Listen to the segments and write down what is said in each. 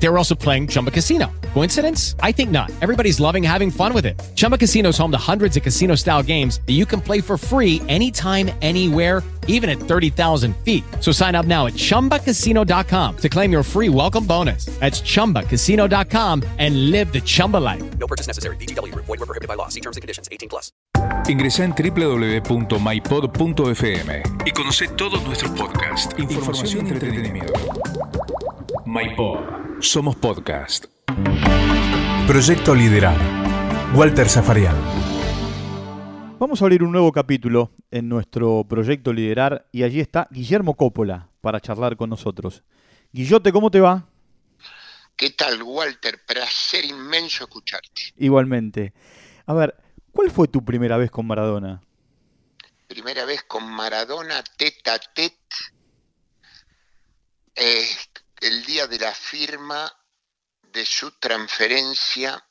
They were also playing Chumba Casino. Coincidence? I think not. Everybody's loving having fun with it. Chumba Casino is home to hundreds of casino style games that you can play for free anytime, anywhere, even at 30,000 feet. So sign up now at chumbacasino.com to claim your free welcome bonus. That's chumbacasino.com and live the Chumba life. No purchase necessary. BGW. Void were prohibited by law. See terms and conditions. 18 plus. Ingresa en www.mypod.fm y conoce todos nuestros podcasts, información y entretenimiento. MyPod. Somos podcast. Proyecto Liderar. Walter Zafarian. Vamos a abrir un nuevo capítulo en nuestro proyecto Liderar y allí está Guillermo Coppola para charlar con nosotros. Guillote, ¿cómo te va? ¿Qué tal, Walter? Placer inmenso escucharte. Igualmente. A ver, ¿cuál fue tu primera vez con Maradona? Primera vez con Maradona, tete a tete, eh, el día de la firma de su transferencia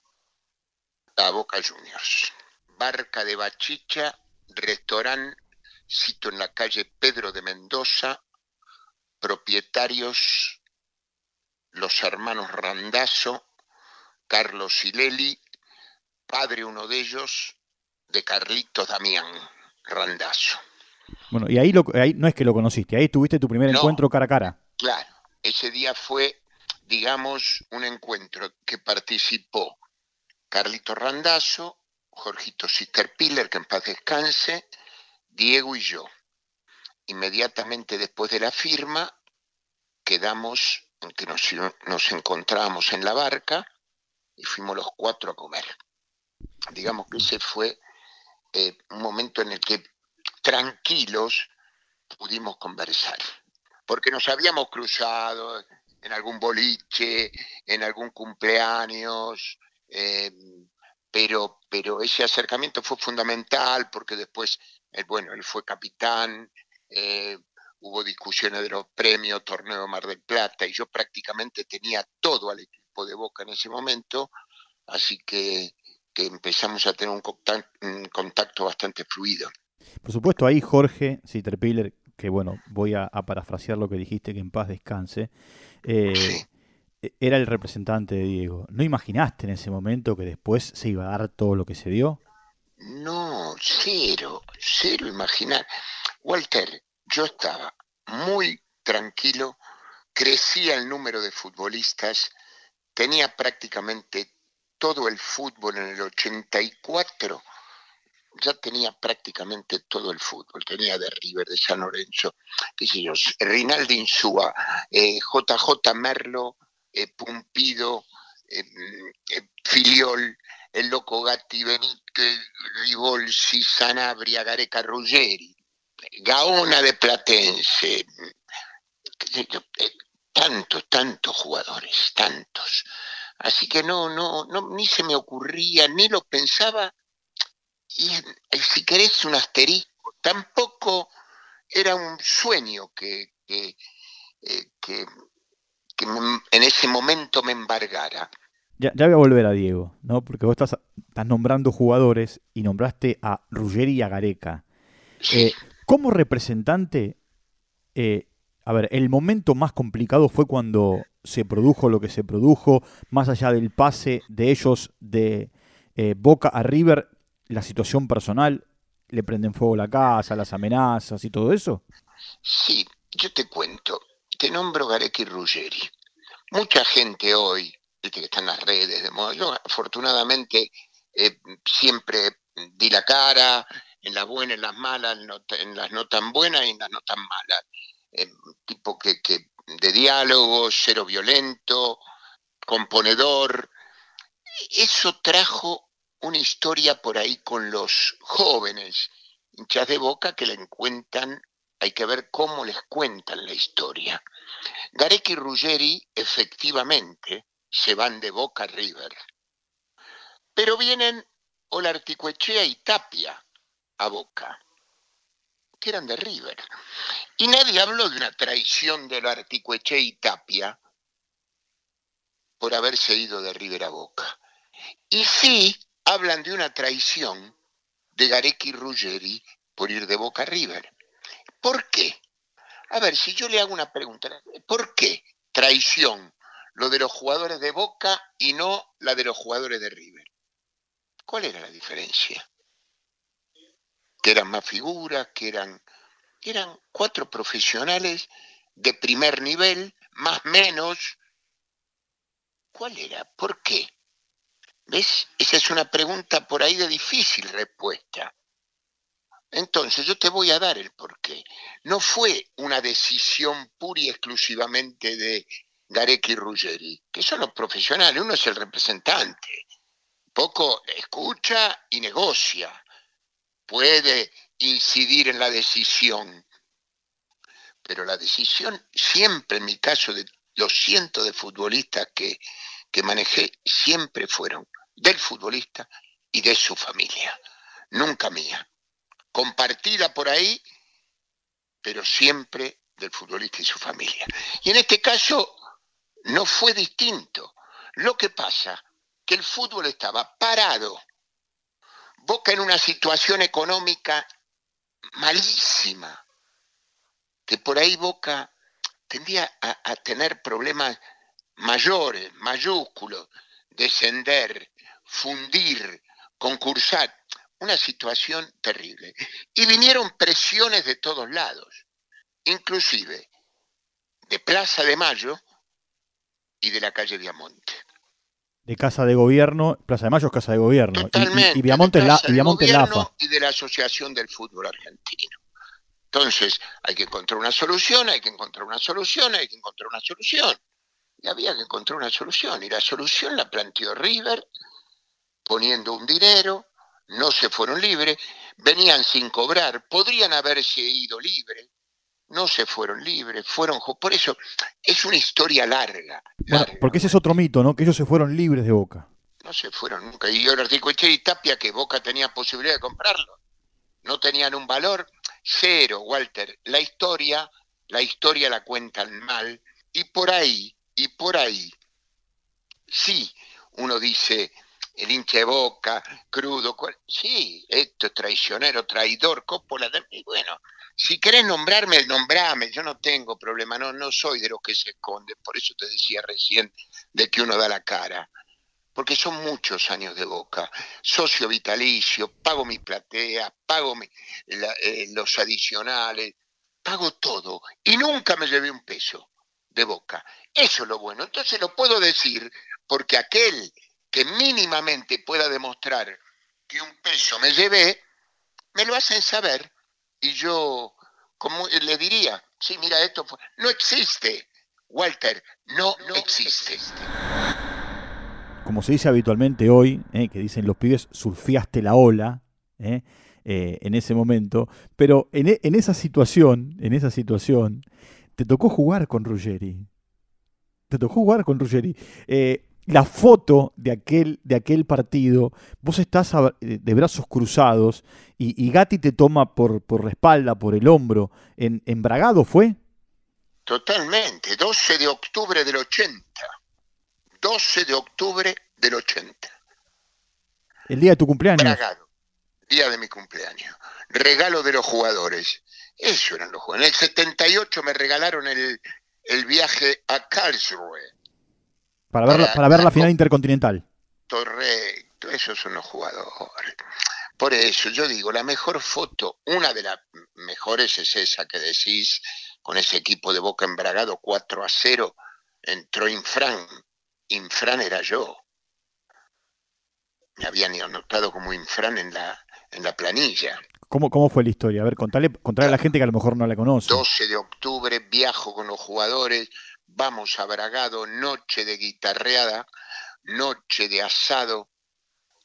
a Boca Juniors. Barca de Bachicha, restaurante, sito en la calle Pedro de Mendoza, propietarios los hermanos Randazzo, Carlos Sileli, padre uno de ellos de Carlitos Damián Randazzo. Bueno, y ahí, lo, ahí no es que lo conociste, ahí tuviste tu primer No. encuentro cara a cara. Claro, ese día fue, digamos, un encuentro que participó Carlito Randazzo, Jorgito Sisterpiller, que en paz descanse, Diego y yo. Inmediatamente después de la firma, quedamos en que nos, nos encontrábamos en la barca y fuimos los cuatro a comer. Digamos que ese fue eh, un momento en el que tranquilos pudimos conversar porque nos habíamos cruzado en algún boliche, en algún cumpleaños, eh, pero, pero ese acercamiento fue fundamental porque después, él, bueno, él fue capitán, eh, hubo discusiones de los premios, torneo Mar del Plata, y yo prácticamente tenía todo al equipo de Boca en ese momento, así que, que empezamos a tener un contacto, bastante fluido. Por supuesto, ahí Jorge Sitterpiller, que bueno, voy a, a parafrasear lo que dijiste, que en paz descanse, eh, Sí. era el representante de Diego. ¿No imaginaste en ese momento que después se iba a dar todo lo que se dio? No, cero, cero imaginar. Walter, yo estaba muy tranquilo, crecía el número de futbolistas, tenía prácticamente todo el fútbol en el 84, ya tenía prácticamente todo el fútbol, tenía de River, de San Lorenzo, qué sé Rinaldi Insúa, eh, JJ Merlo, eh, Pumpido, eh, eh, Filiol, el Loco Gatti, Benítez, Rivolsi, Sanabria, Gareca Ruggeri, Gaona de Platense, eh, tantos, tantos jugadores, tantos. Así que no, no, no, ni se me ocurría, ni lo pensaba, y, y si querés un asterisco, tampoco era un sueño que, que, eh, que, que me- en ese momento me embargara. Ya, ya voy a volver a Diego, ¿no? Porque vos estás, estás nombrando jugadores y nombraste a Ruggeri y a Gareca. Eh, como representante, eh, a ver, el momento más complicado fue cuando se produjo lo que se produjo, más allá del pase de ellos de eh, Boca a River, la situación personal, le prenden fuego la casa, las amenazas y todo eso. Sí, yo te cuento, te nombro Gareca y Ruggeri. Mucha gente hoy, que está en las redes de moda, yo afortunadamente eh, siempre di la cara, en las buenas, en las malas, en las no tan buenas y en las no tan malas. Eh, tipo que, que de diálogo, cero violento, componedor. Eso trajo una historia por ahí con los jóvenes hinchas de boca que le encuentran hay que ver cómo les cuentan la historia. Gareca y Ruggeri efectivamente se van de Boca a River, pero vienen Olarticuechea y Tapia a Boca, que eran de River. Y nadie habló de una traición de Olarticuechea y Tapia por haberse ido de River a Boca. Y sí hablan de una traición de Gareca y Ruggeri por ir de Boca a River. ¿Por qué? A ver, si yo le hago una pregunta, ¿por qué traición lo de los jugadores de Boca y no la de los jugadores de River? ¿Cuál era la diferencia? Que eran más figuras, que eran, eran cuatro profesionales de primer nivel, más menos. ¿Cuál era? ¿Por qué? ¿Ves? Esa es una pregunta por ahí de difícil respuesta. Entonces yo te voy a dar el porqué. No fue una decisión pura y exclusivamente de Gareca y Ruggeri, que son los profesionales, uno es el representante. Poco escucha y negocia. Puede incidir en la decisión. Pero la decisión siempre, en mi caso, de los cientos de futbolistas que, que manejé, siempre fueron del futbolista y de su familia. Nunca mía compartida por ahí, pero siempre del futbolista y su familia. Y en este caso no fue distinto. Lo que pasa que el fútbol estaba parado. Boca en una situación económica malísima, que por ahí Boca tendía a, a tener problemas mayores, mayúsculos, descender, fundir, concursar una situación terrible. Y vinieron presiones de todos lados, inclusive de Plaza de Mayo y de la calle Viamonte. De Casa de Gobierno, Plaza de Mayo es Casa de Gobierno. Y- Totalmente. Y, Viamonte, la, y Viamonte es la Gobierno AFA. Y de la Asociación del Fútbol Argentino. Entonces, hay que encontrar una solución, hay que encontrar una solución, hay que encontrar una solución. Y había que encontrar una solución. Y la solución la planteó River, poniendo un dinero, no se fueron libres, venían sin cobrar, podrían haberse ido libres, no se fueron libres, fueron... Por eso, es una historia larga. Bueno, porque ese es otro mito, ¿no? Que ellos se fueron libres de Boca. No se fueron nunca. Y ahora digo, y Tapia que Boca tenía posibilidad de comprarlo. No tenían un valor cero, Walter. La historia, la historia la cuentan mal. Y por ahí, y por ahí, sí, uno dice, el hincha de Boca, crudo, sí, esto es traicionero, traidor, cópola. de- Y bueno, si querés nombrarme, nombrame, yo no tengo problema, no, no soy de los que se esconden. Por eso te decía recién de que uno da la cara porque son muchos años de boca. Socio vitalicio, pago mis plateas, pago mi- eh, los adicionales, pago todo. Y nunca me llevé un peso de boca. Eso es lo bueno. Entonces lo puedo decir porque aquel que mínimamente pueda demostrar que un peso me llevé, me lo hacen saber. Y yo, como le diría, sí, mira, esto. No existe, Walter, no, existe. Como se dice habitualmente hoy, ¿eh? que dicen los pibes, surfeaste la ola ¿eh? Eh, en ese momento. Pero en, e- en esa situación, en esa situación, te tocó jugar con Ruggeri. Te tocó jugar con Ruggeri. La foto de aquel, de aquel partido, vos estás a- eh, de brazos cruzados y, y Gatti te toma por, por la espalda, por el hombro. ¿En, en Bragado fue? Totalmente, 12 de octubre del 80. 12 de octubre del 80. El día de tu cumpleaños. Bragado, día de mi cumpleaños. Regalo de los jugadores. Eso eran los jugadores. En el 78 me regalaron el, el viaje a Karlsruhe. Para ver, la, para- para ver la final intercontinental. Correcto, esos son los jugadores. Por eso yo digo, la mejor foto, una de las mejores es esa que decís, con ese equipo de Boca embragado 4 a 0, entró Infran. Infran era yo. Me habían anotado como Infran en la, en la planilla. ¿Cómo, ¿Cómo fue la historia? A ver, contale, contale a la gente que a lo mejor no la conoce. 12 de octubre, viajo con los jugadores, vamos a Bragado, noche de guitarreada, noche de asado,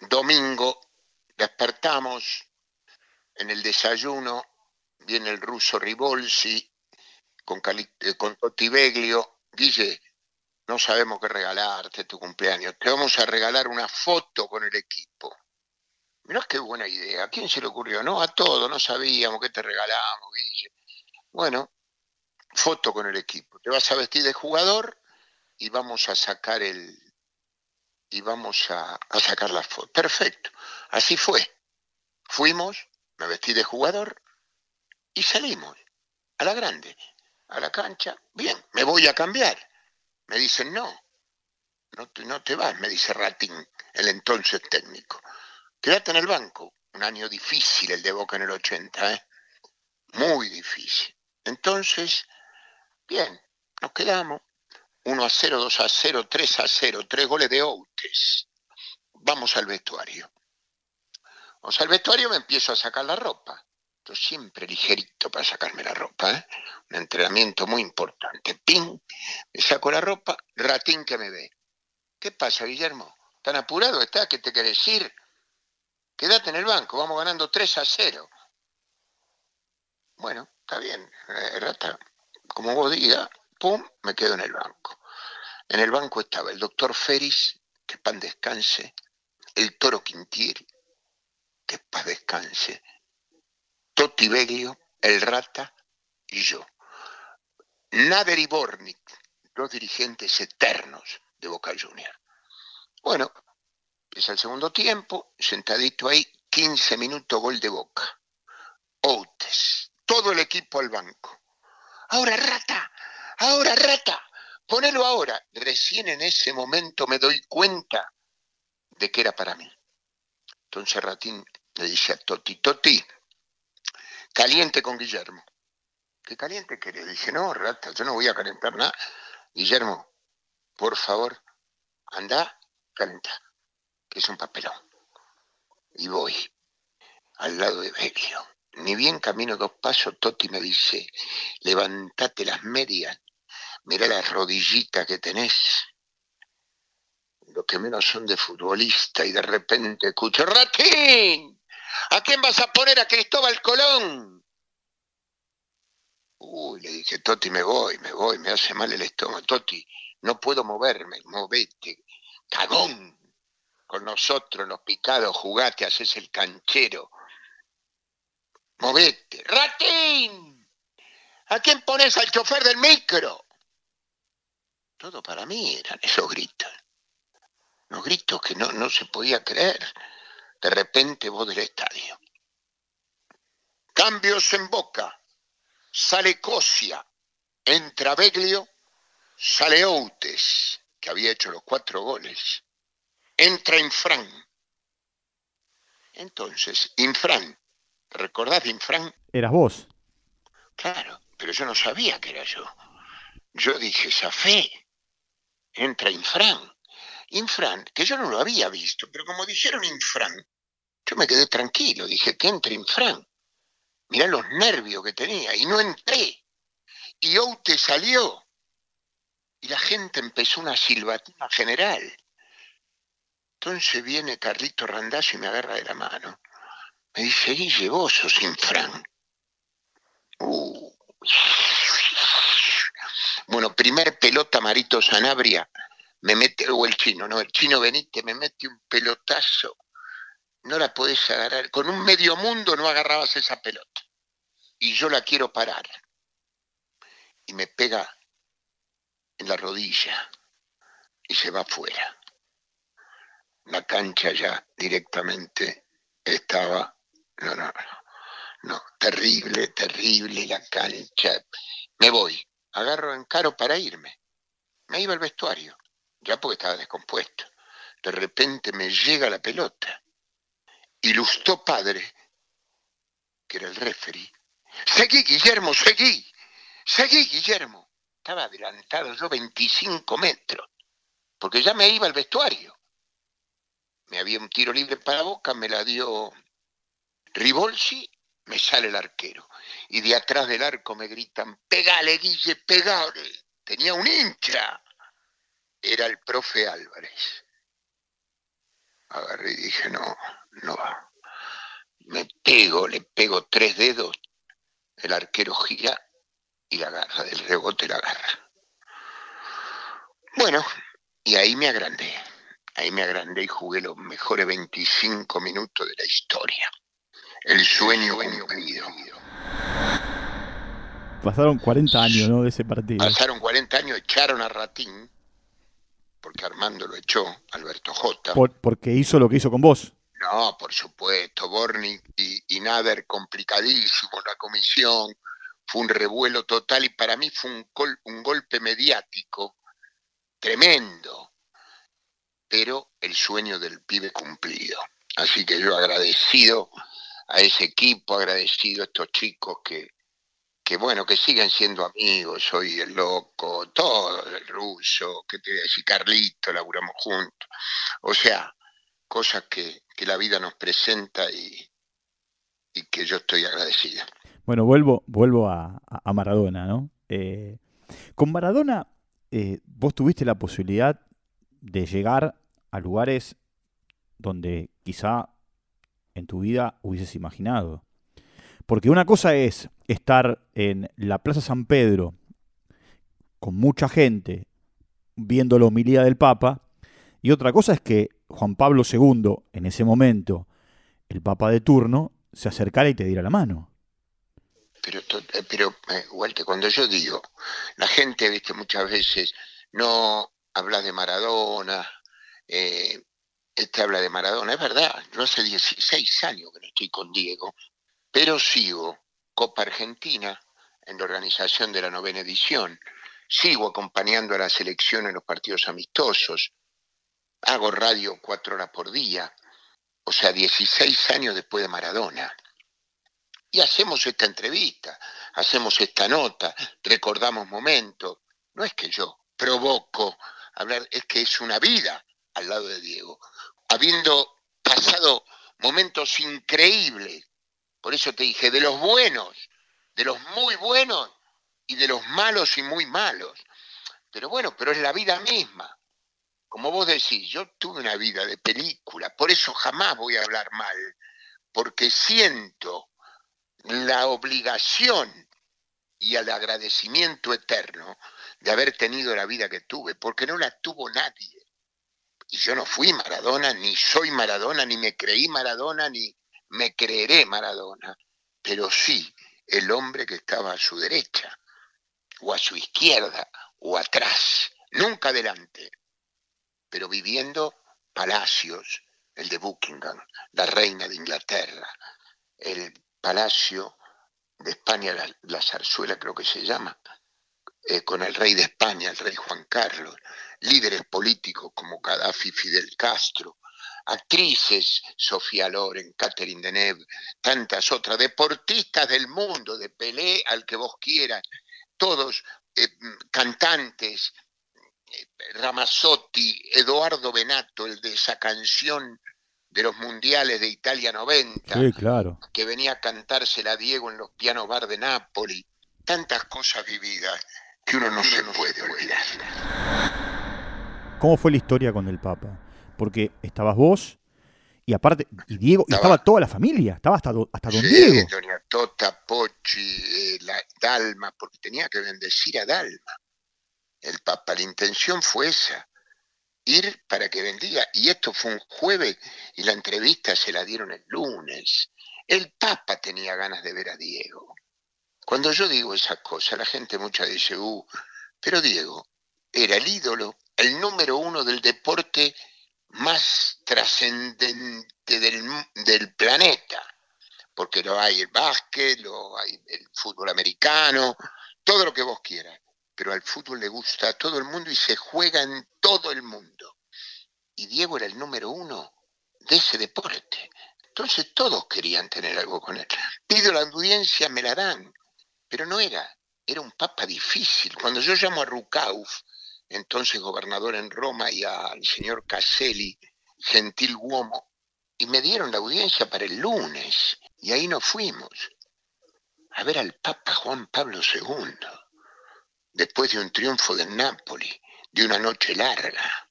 domingo, despertamos, en el desayuno viene el ruso Ribolsi con, Cali- eh, con Beglio, Guille, no sabemos qué regalarte tu cumpleaños, te vamos a regalar una foto con el equipo. Mirá qué buena idea, ¿a quién se le ocurrió? No, a todos, no sabíamos qué te regalamos, Guille. Bueno, foto con el equipo. Te vas a vestir de jugador y vamos a sacar el y vamos a, a sacar la foto. Perfecto. Así fue. Fuimos, me vestí de jugador y salimos a la grande, a la cancha. Bien, me voy a cambiar. Me dicen, no, no te, no te vas, me dice Ratín, el entonces técnico. Quédate en el banco. Un año difícil el de Boca en el 80, ¿eh? Muy difícil. Entonces, bien, nos quedamos. 1 a 0, 2 a 0, 3 a 0, tres goles de Outes. Vamos al vestuario. Vamos al vestuario, me empiezo a sacar la ropa. Yo siempre ligerito para sacarme la ropa, ¿eh? Un entrenamiento muy importante. ¡Ping! Me saco la ropa, ratín que me ve. ¿Qué pasa, Guillermo? ¿Tan apurado estás? ¿Qué te querés ir? Quédate en el banco, vamos ganando 3 a 0. Bueno, está bien, eh, rata. Como vos digas, pum, me quedo en el banco. En el banco estaba el doctor Feris, que pan descanse, el toro Quintieri, que paz descanse, Totti Beglio, el Rata y yo. Nader y Bornik, dos dirigentes eternos de Boca Junior. Bueno, empieza el segundo tiempo, sentadito ahí, 15 minutos gol de Boca. Outes, todo el equipo al banco. Ahora Rata, ahora Rata, ponelo ahora. Recién en ese momento me doy cuenta de que era para mí. Entonces Ratín le dice a Toti, Toti, caliente con Guillermo. ¿Qué caliente querés? Dije, no, rata, yo no voy a calentar nada. Guillermo, por favor, anda, calenta, que es un papelón. Y voy al lado de Beglio. Ni bien camino dos pasos, Toti me dice, levantate las medias, mira las rodillitas que tenés. Lo que menos son de futbolista y de repente escucho, Ratín, ¿a quién vas a poner a Cristóbal Colón? Uy, le dije, Toti, me voy, me voy, me hace mal el estómago. Toti, no puedo moverme, movete, cagón. Con nosotros, los picados, jugate, haces el canchero. Movete. ¡Ratín! ¿A quién pones al chofer del micro? Todo para mí eran esos gritos. Los gritos que no, no se podía creer. De repente voz del estadio. Cambios en boca. Sale Cosia. Entra Beglio. Sale Outes, que había hecho los cuatro goles. Entra Infran. Entonces, Infran, ¿recordás de Infran? Eras vos. Claro, pero yo no sabía que era yo. Yo dije, Zafé, entra Infran. Infran, que yo no lo había visto, pero como dijeron Infran, yo me quedé tranquilo, dije que entre Infran. Mirá los nervios que tenía, y no entré. Y Oute salió. Y la gente empezó una silbatina general. Entonces viene Carlito Randazzo y me agarra de la mano. Me dice, Guille, vos sos Infran. Uh. Bueno, primer pelota Marito Sanabria, me mete, o el chino, no, el chino Benítez me mete un pelotazo, no la podés agarrar, con un medio mundo no agarrabas esa pelota, y yo la quiero parar, y me pega en la rodilla, y se va afuera. La cancha ya directamente estaba, no, no, no, terrible, terrible la cancha. Me voy, agarro en caro para irme. Me iba al vestuario, ya porque estaba descompuesto. De repente me llega la pelota. Y padre, que era el referee, seguí, Guillermo, seguí, seguí, Guillermo. Estaba adelantado yo 25 metros, porque ya me iba al vestuario. Me había un tiro libre para Boca, me la dio Ribolsi, me sale el arquero. Y de atrás del arco me gritan, pegale, Guille, pegale. Tenía un hincha. Era el profe Álvarez. Agarré y dije, no, no va. Me pego, le pego tres dedos. El arquero gira y la agarra, del rebote la agarra. Bueno, y ahí me agrandé. Ahí me agrandé y jugué los mejores 25 minutos de la historia. El sueño cumplido. Pasaron 40 años, ¿no? De ese partido. Pasaron 40 años, echaron a Ratín, porque Armando lo echó, Alberto J. Por- porque hizo lo que hizo con vos. No, por supuesto, Borni y, y Nader complicadísimo, la comisión, fue un revuelo total y para mí fue un, gol- un golpe mediático tremendo, pero el sueño del pibe cumplido. Así que yo agradecido a ese equipo, agradecido a estos chicos que, que bueno, que siguen siendo amigos, soy el loco, todo, el ruso, que te voy a decir, Carlito, laburamos juntos. O sea, cosas que, que la vida nos presenta y, y que yo estoy agradecido. Bueno, vuelvo, vuelvo a, a- Maradona, ¿no? Eh, con Maradona, eh, vos tuviste la posibilidad de llegar a lugares donde quizá en tu vida hubieses imaginado. Porque una cosa es estar en la Plaza San Pedro con mucha gente viendo la homilía del Papa, y otra cosa es que Juan Pablo II, en ese momento, el Papa de turno, se acercara y te diera la mano. Pero, eh, pero eh, Walter, cuando yo digo, la gente, viste, muchas veces no habla de Maradona, eh, este habla de Maradona, es verdad, yo hace 16 años que no estoy con Diego, pero sigo Copa Argentina en la organización de la novena edición, sigo acompañando a la selección en los partidos amistosos, hago radio cuatro horas por día, o sea, 16 años después de Maradona. Y hacemos esta entrevista, hacemos esta nota, recordamos momentos. No es que yo provoco hablar, es que es una vida al lado de Diego. Habiendo pasado momentos increíbles, por eso te dije, de los buenos, de los muy buenos y de los malos y muy malos. Pero bueno, pero es la vida misma. Como vos decís, yo tuve una vida de película, por eso jamás voy a hablar mal, porque siento la obligación y el agradecimiento eterno de haber tenido la vida que tuve, porque no la tuvo nadie. Y yo no fui Maradona, ni soy Maradona, ni me creí Maradona, ni me creeré Maradona, pero sí el hombre que estaba a su derecha, o a su izquierda, o atrás, nunca adelante, pero viviendo palacios, el de Buckingham, la reina de Inglaterra, el palacio de España, la, la zarzuela creo que se llama, eh, con el rey de España, el rey Juan Carlos, líderes políticos como Gaddafi, Fidel Castro, actrices, Sofía Loren, Catherine Deneuve, tantas otras, deportistas del mundo, de Pelé al que vos quieras, todos eh, cantantes, eh, Ramazzotti, Eduardo Benato, el de esa canción de los mundiales de Italia 90, Sí, claro. que venía a cantársela Diego en los pianos bar de Nápoli, tantas cosas vividas que uno no se puede olvidar. ¿Cómo fue la historia con el Papa? Porque estabas vos y aparte, y Diego, y Estaba- estaba toda la familia, estaba hasta, hasta Don Sí, Diego. Doña Tota, Pochi, eh, la, Dalma, porque tenía que bendecir a Dalma. El Papa, la intención fue esa, ir para que bendiga. Y esto fue un jueves y la entrevista se la dieron el lunes. El Papa tenía ganas de ver a Diego. Cuando yo digo esas cosas, la gente mucha dice, uh, pero Diego era el ídolo, el número uno del deporte más trascendente del, planeta porque lo hay el básquet, lo hay el fútbol americano, todo lo que vos quieras. Pero al fútbol le gusta a todo el mundo y se juega en todo el mundo. Y Diego era el número uno de ese deporte. Entonces todos querían tener algo con él. Pido la audiencia, me la dan. Pero no era, era un papa difícil. Cuando yo llamo a Rucauf, entonces gobernador en Roma, y al señor Caselli, gentil uomo, y me dieron la audiencia para el lunes. Y ahí nos fuimos a ver al Papa Juan Pablo II, después de un triunfo del Nápoli, de una noche larga,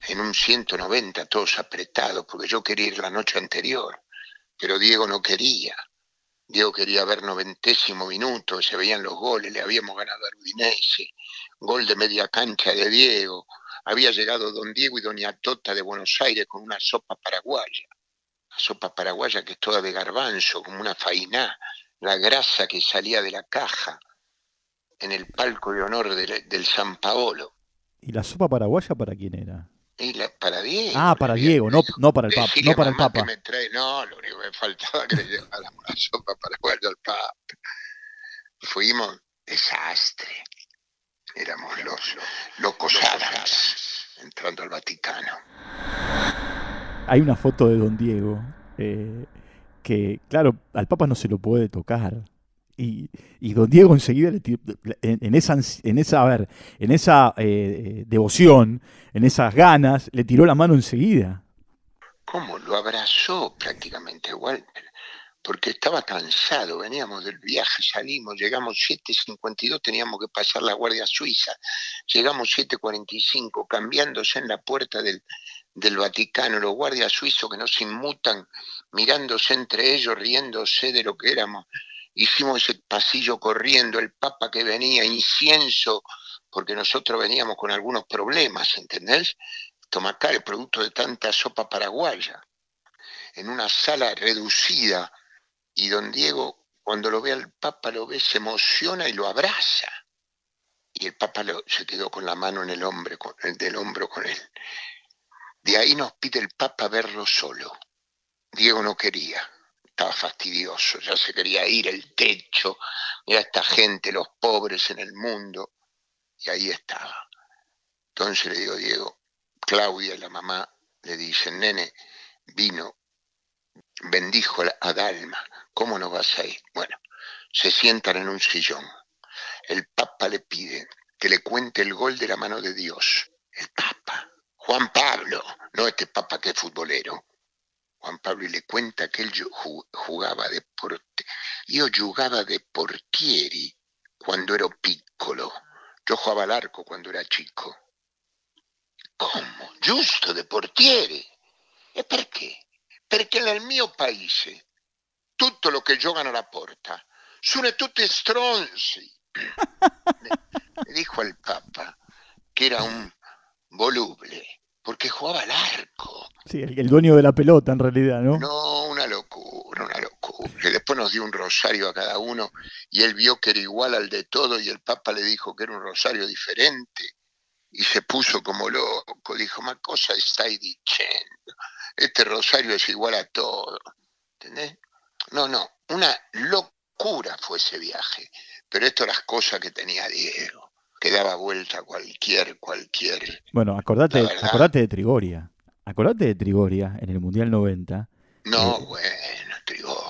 en un 190 todos apretados, porque yo quería ir la noche anterior, pero Diego no quería. Diego quería ver noventésimo minuto, se veían los goles, le habíamos ganado al Udinese, gol de media cancha de Diego, había llegado don Diego y doña Tota de Buenos Aires con una sopa paraguaya la sopa paraguaya que es toda de garbanzo, como una fainá, la grasa que salía de la caja en el palco de honor del, del San Paolo. ¿Y la sopa paraguaya para quién era? Y la- para Diego. Ah, para Diego, no, no para el Papa. No para el Papa. me trae- No, lo único que me faltaba que le lleváramos la sopa para guardar al Papa. Fuimos desastre. Éramos los locos entrando al Vaticano. Hay una foto de Don Diego eh, que, claro, al Papa no se lo puede tocar. Y, y Don Diego enseguida le tiró- en, esa, en esa, a ver, en esa eh, devoción, en esas ganas, le tiró la mano enseguida. ¿Cómo? Lo abrazó prácticamente Walter, porque estaba cansado, veníamos del viaje, salimos, llegamos 7.52, teníamos que pasar la Guardia Suiza, llegamos 7.45, cambiándose en la puerta del, del Vaticano, los guardias suizos que nos inmutan, mirándose entre ellos, riéndose de lo que éramos. Hicimos ese pasillo corriendo, el Papa que venía, incienso, porque nosotros veníamos con algunos problemas, ¿entendés? Tomacar, el producto de tanta sopa paraguaya, en una sala reducida, y don Diego, cuando lo ve al Papa, lo ve, se emociona y lo abraza. Y el Papa lo- se quedó con la mano en el, hombro, con, el del hombro con él. De ahí nos pide el Papa verlo solo. Diego no quería, estaba fastidioso, ya se quería ir, el techo, mira esta gente, los pobres en el mundo, y ahí estaba. Entonces le digo, Diego, Claudia, la mamá, le dice, nene, vino, bendijo a- Dalma, ¿cómo no vas a ir? Bueno, se sientan en un sillón. El Papa le pide que le cuente el gol de la mano de Dios. El Papa, Juan Pablo, no este Papa que es futbolero. Juan Pablo y le cuenta que él ju- ju- jugaba de porte, yo jugaba de portieri cuando ero piccolo. Yo jugaba al arco cuando era chico. Come? Giusto de portiere. E perché? Perché nel mio paese tutto lo che giocano alla porta sono tutti stronzi. Le dijo al Papa que era un voluble, porque jugaba al arco. Sí, el, el dueño de la pelota en realidad, ¿no? No, una locura, una locura. Que después nos dio un rosario a cada uno y él vio que era igual al de todo y el Papa le dijo que era un rosario diferente y se puso como loco. Dijo, ma cosa estáis diciendo? Este rosario es igual a todo. ¿Entendés? No, no, una locura fue ese viaje. Pero esto las cosas que tenía Diego, que daba vuelta cualquier, cualquier. Bueno, acordate, acordate de Trigoria. Acordate de Trigoria en el Mundial 90. No, Eh. bueno, Trigoria.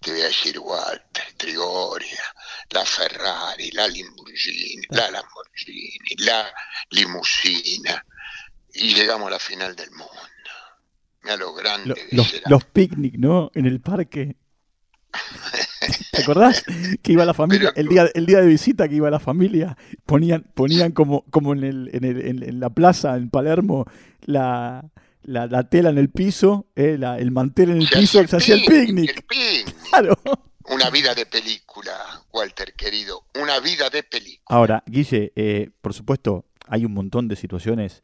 Te voy a decir Walter, Trigoria, la Ferrari, la Lamborghini, la Lamborghini, la limusina. Y llegamos a la final del mundo. Mira lo grande Lo- que los, será. los picnic, ¿no? En el parque. ¿Te acordás? Que iba la familia, el día, el día de visita que iba la familia, ponían, ponían como, como en, el, en, el- en- la plaza en Palermo la, la, la tela en el piso, eh, la- el mantel en el Se piso, se hacía el picnic. El picnic. Claro. Una vida de película, Walter querido. Una vida de película. Ahora, Guille, eh, por supuesto, hay un montón de situaciones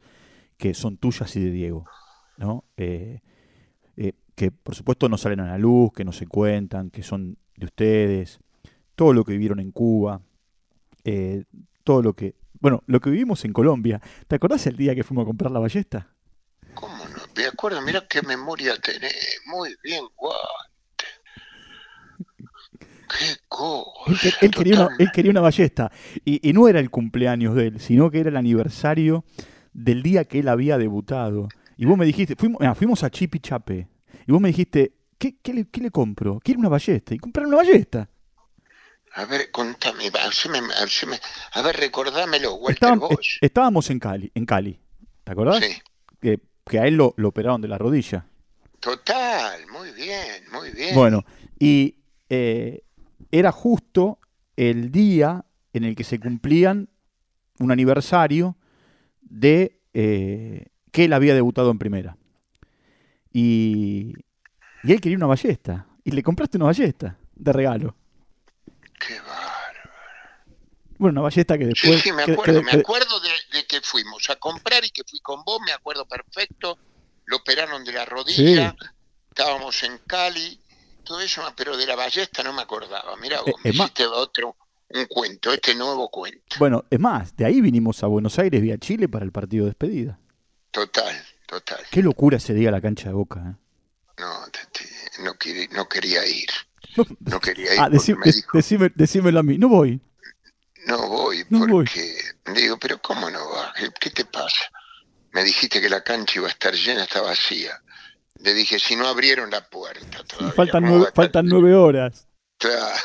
que son tuyas y de Diego, ¿no? Eh, que por supuesto no salen a la luz, que no se cuentan, que son de ustedes, todo lo que vivieron en Cuba, eh, todo lo que, bueno, lo que vivimos en Colombia. ¿Te acordás el día que fuimos a comprar la ballesta? ¿Cómo no? Me acuerdo, mira qué memoria tenés. Muy bien, Walter. Qué cosa. Él, que- él quería, una, él totalmente. quería una ballesta y, y no era el cumpleaños de él, sino que era el aniversario del día que él había debutado. Y vos me dijiste, fuimos, ah, fuimos a Chipi Chape, y vos me dijiste, ¿qué, qué le, qué le compro? Quiero una ballesta. Y compraron una ballesta. A ver, contame, haceme, haceme- a ver, recordámelo, Walter, Estábamos, vos. estábamos en Cali, en Cali. ¿Te acordás? Sí, Que, que a él lo, lo operaron de la rodilla. total, muy bien, muy bien. Bueno, y eh, era justo el día en el que se cumplían un aniversario de eh, que él había debutado en primera. Y, y él quería una ballesta. Y le compraste una ballesta de regalo. Qué bárbaro. Bueno, una ballesta que Sí, después... sí, me que- acuerdo, que- me acuerdo de, de que fuimos a comprar y que fui con vos, me acuerdo perfecto. Lo operaron de la rodilla, estábamos en Cali, todo eso, pero de la ballesta no me acordaba. Mira vos, Eh, me más- hiciste otro, un cuento, este nuevo cuento. Bueno, es más, de ahí vinimos a Buenos Aires vía Chile para el partido de despedida. total, total. Qué locura ese día la cancha de Boca. ¿eh? No, te- te- no, quería, no quería ir. No, No quería ir ah, decí- me dijo, decime- decímelo a mí. No voy. no voy No voy. porque... Digo, pero ¿cómo no vas? ¿Qué, te pasa? Me dijiste que la cancha iba a estar llena, está vacía. Le dije, si no abrieron la puerta todavía, faltan, ¿cómo nueve, va faltan nueve horas. Claro.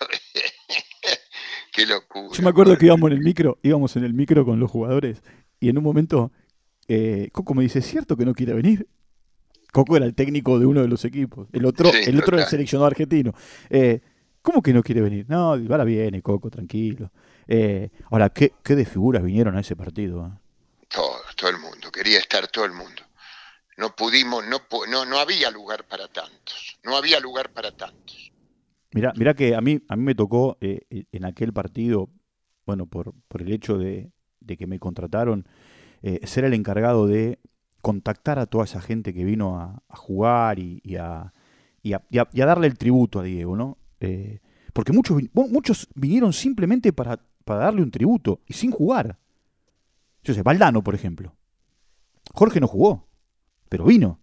Qué locura. Yo me acuerdo que íbamos en el micro, íbamos en el micro con los jugadores y en un momento eh, Coco me dice, ¿es cierto que no quiere venir? Coco era el técnico de uno de los equipos, el otro, Sí, el otro era el seleccionado argentino. Eh, ¿Cómo que no quiere venir? No, ahora viene, Coco, tranquilo. Eh, ahora, ¿qué, qué de figuras vinieron a ese partido? eh? Todo, todo el mundo. Quería estar todo el mundo. No pudimos, no, no, no había lugar para tantos. No había lugar para tantos. Mirá, mirá que a mí, a mí me tocó eh, en aquel partido, bueno, por, por el hecho de, de que me contrataron, eh, ser el encargado de contactar a toda esa gente que vino a, a jugar y, y a, y, a, y a- y a darle el tributo a Diego, ¿no? Eh, porque muchos, muchos vinieron simplemente para, para darle un tributo y sin jugar. Yo sé, Valdano, por ejemplo. Jorge no jugó, pero vino.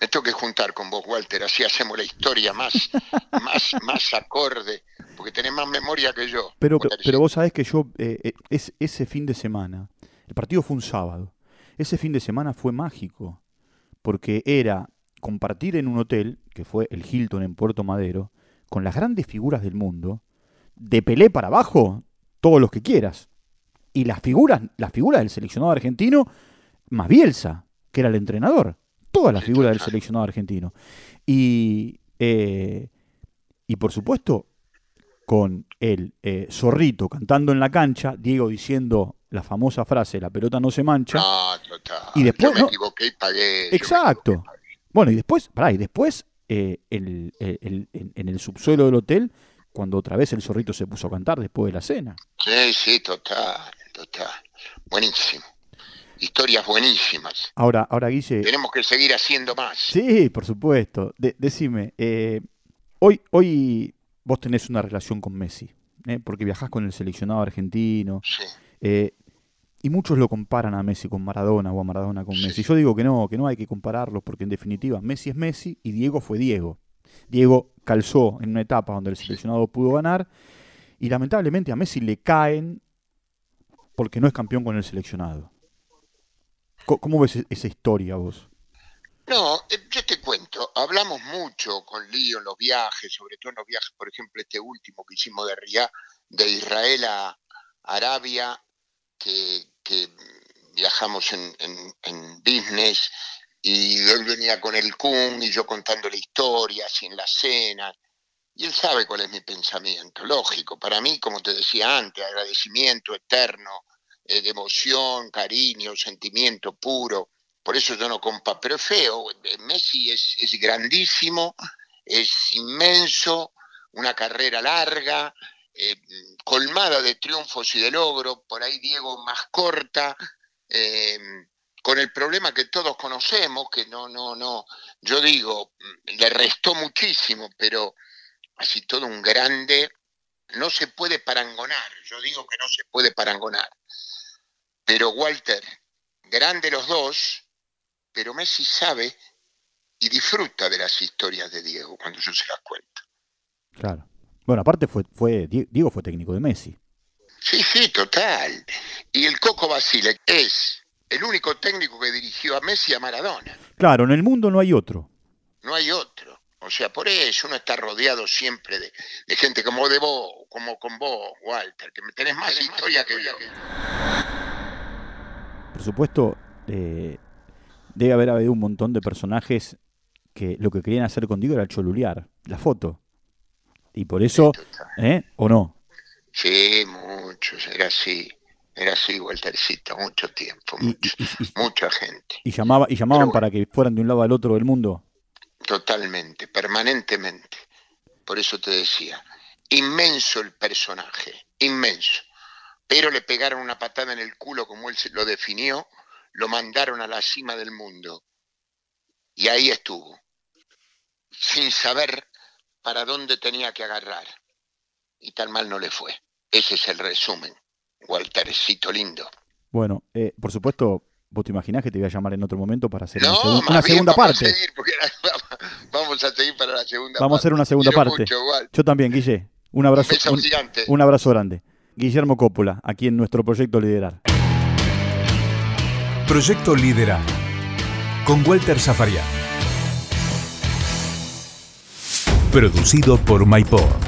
Me tengo que juntar con vos, Walter, así hacemos la historia más, más, más acorde, porque tenés más memoria que yo. Pero, pero vos sabés que yo, eh, es- ese fin de semana, el partido fue un sábado, ese fin de semana fue mágico, porque era compartir en un hotel, que fue el Hilton en Puerto Madero, con las grandes figuras del mundo, de Pelé para abajo, todos los que quieras. Y las figuras, las figuras del seleccionado argentino, más Bielsa, que era el entrenador. Todas las figuras del seleccionado argentino. Y, eh, y por supuesto, con el eh, zorrito cantando en la cancha, Diego diciendo la famosa frase, la pelota no se mancha. Total. Y después, yo me no. equivoqué y pagué. Exacto. equivoqué y pagué. Bueno, y después, pará, y después eh, el- el- el- en, en el subsuelo del hotel, cuando otra vez el zorrito se puso a cantar después de la cena. Sí, sí, total, total. Buenísimo. Historias buenísimas. Ahora, ahora Guille, Tenemos que seguir haciendo más. sí, por supuesto. De- decime, eh, hoy, hoy vos tenés una relación con Messi, ¿eh? porque viajás con el seleccionado argentino, Sí. Eh, y muchos lo comparan a Messi con Maradona o a Maradona con Messi. Yo digo que no, que no hay que compararlos, porque en definitiva Messi es Messi y Diego fue Diego. Diego calzó en una etapa donde el seleccionado pudo ganar y lamentablemente a Messi le caen porque no es campeón con el seleccionado. ¿Cómo ves e- esa historia vos? No, eh, yo te cuento, hablamos mucho con Lío en los viajes, sobre todo en los viajes, por ejemplo, este último que hicimos de Riyadh, de Israel a Arabia, que, viajamos en, en- business, y él venía con el Kun y yo contándole historias y en la cena. Y él sabe cuál es mi pensamiento, lógico. Para mí, como te decía antes, agradecimiento eterno, eh, devoción, cariño, sentimiento puro. Por eso yo no compa, pero feo. eh, Messi es, es grandísimo, es inmenso, una carrera larga, eh, colmada de triunfos y de logros. Por ahí Diego más corta, eh, con el problema que todos conocemos, que no, no, no. Yo digo, le restó muchísimo, pero así todo un grande. No se puede parangonar, yo digo que no se puede parangonar. Pero Walter, grande los dos, pero Messi sabe y disfruta de las historias de Diego cuando yo se las cuento. Claro. Bueno, aparte fue, fue Die- Diego fue técnico de Messi. Sí, sí, total. Y el Coco Basile es el único técnico que dirigió a Messi y a Maradona. Claro, en el mundo no hay otro. No hay otro. O sea, por eso uno está rodeado siempre de, de gente como de vos, como con vos, Walter, que tenés más historia que yo. Por supuesto, eh, debe haber habido un montón de personajes que lo que querían hacer contigo era cholulear, la foto. Y por eso, ¿eh? ¿O no? Sí, muchos, era así. Era así, Waltercito, mucho tiempo, Y, mucho, y- y- mucha gente. y llamaba, y llamaban bueno. para que fueran de un lado al otro del mundo. Totalmente, permanentemente. Por eso te decía, inmenso el personaje, inmenso. Pero le pegaron una patada en el culo como él lo definió, lo mandaron a la cima del mundo. Y ahí estuvo, sin saber para dónde tenía que agarrar. Y tan mal no le fue. Ese es el resumen, Waltercito lindo. Bueno, eh, por supuesto, vos te imaginás que te voy a llamar en otro momento para hacer No, una, bien segunda vamos parte. A seguir porque vamos a seguir para la segunda Vamos a hacer una segunda Quiero parte. mucho. Yo también, Guille. Un abrazo, un, gigante. un abrazo grande. Guillermo Coppola, aquí en nuestro proyecto Liderar. Proyecto Liderar. Con Walter Zafarian. Producido por MyPod.